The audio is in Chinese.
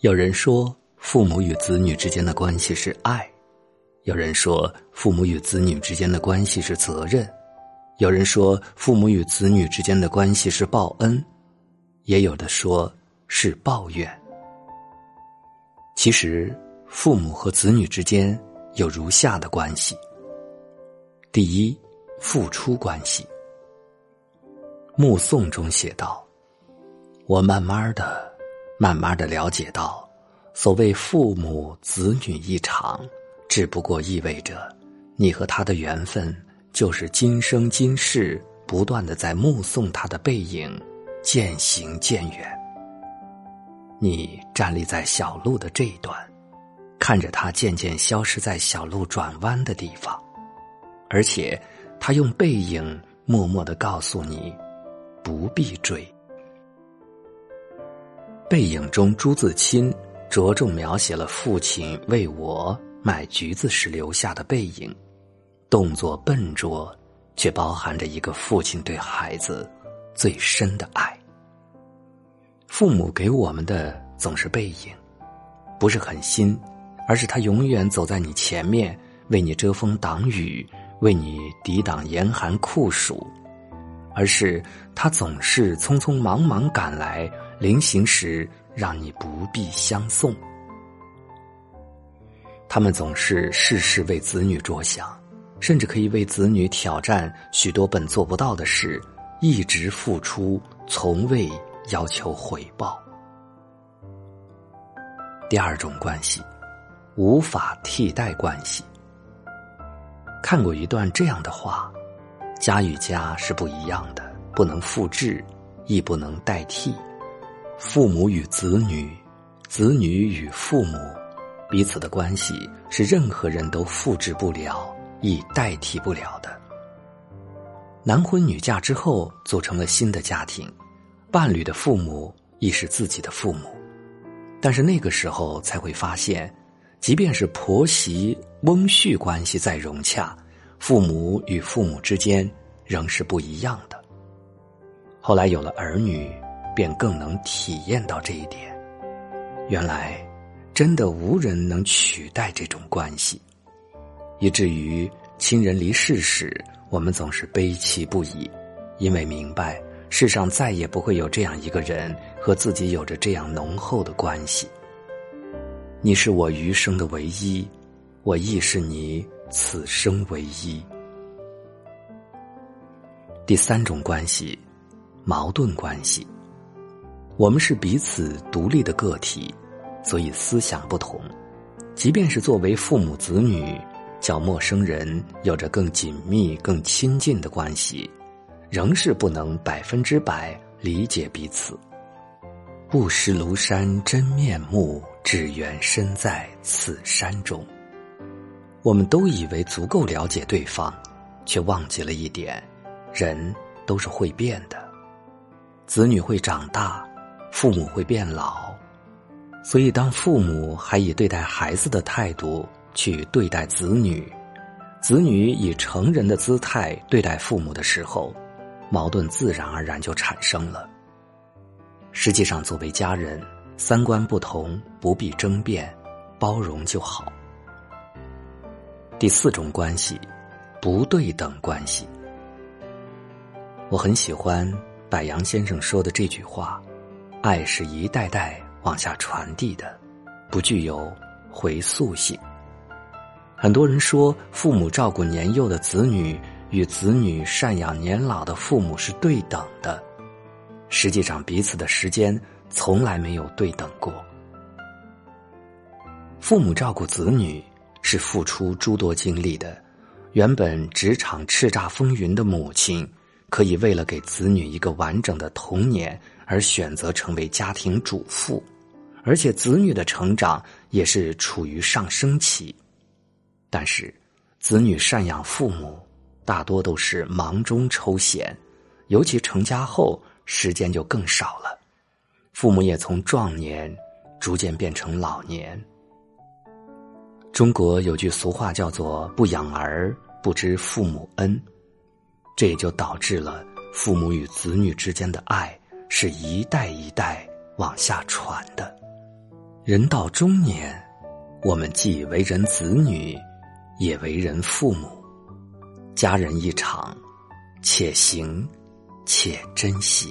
有人说，父母与子女之间的关系是爱；有人说，父母与子女之间的关系是责任；有人说，父母与子女之间的关系是报恩；也有的说是抱怨。其实，父母和子女之间有如下的关系：第一，付出关系。目送中写道：“我慢慢的。”慢慢的了解到，所谓父母子女一场，只不过意味着，你和他的缘分就是今生今世不断的在目送他的背影渐行渐远。你站立在小路的这一端，看着他渐渐消失在小路转弯的地方，而且他用背影默默的告诉你，不必追。背影中，朱自清着重描写了父亲为我买橘子时留下的背影，动作笨拙，却包含着一个父亲对孩子最深的爱。父母给我们的总是背影，不是很新，而是他永远走在你前面，为你遮风挡雨，为你抵挡严寒酷暑，而是他总是匆匆忙忙赶来。临行时，让你不必相送。他们总是事事为子女着想，甚至可以为子女挑战许多本做不到的事，一直付出，从未要求回报。第二种关系，无法替代关系。看过一段这样的话：家与家是不一样的，不能复制，亦不能代替。父母与子女，子女与父母，彼此的关系是任何人都复制不了、亦代替不了的。男婚女嫁之后，组成了新的家庭，伴侣的父母亦是自己的父母，但是那个时候才会发现，即便是婆媳翁婿关系再融洽，父母与父母之间仍是不一样的。后来有了儿女。便更能体验到这一点。原来，真的无人能取代这种关系，以至于亲人离世时，我们总是悲戚不已，因为明白世上再也不会有这样一个人和自己有着这样浓厚的关系。你是我余生的唯一，我亦是你此生唯一。第三种关系，矛盾关系。我们是彼此独立的个体，所以思想不同。即便是作为父母子女，较陌生人有着更紧密、更亲近的关系，仍是不能百分之百理解彼此。不识庐山真面目，只缘身在此山中。我们都以为足够了解对方，却忘记了一点：人都是会变的，子女会长大。父母会变老，所以当父母还以对待孩子的态度去对待子女，子女以成人的姿态对待父母的时候，矛盾自然而然就产生了。实际上，作为家人，三观不同不必争辩，包容就好。第四种关系，不对等关系。我很喜欢柏杨先生说的这句话。爱是一代代往下传递的，不具有回溯性。很多人说，父母照顾年幼的子女与子女赡养年老的父母是对等的，实际上彼此的时间从来没有对等过。父母照顾子女是付出诸多精力的，原本职场叱咤风云的母亲，可以为了给子女一个完整的童年。而选择成为家庭主妇，而且子女的成长也是处于上升期。但是，子女赡养父母大多都是忙中抽闲，尤其成家后时间就更少了。父母也从壮年逐渐变成老年。中国有句俗话叫做“不养儿不知父母恩”，这也就导致了父母与子女之间的爱。是一代一代往下传的。人到中年，我们既为人子女，也为人父母。家人一场，且行且珍惜。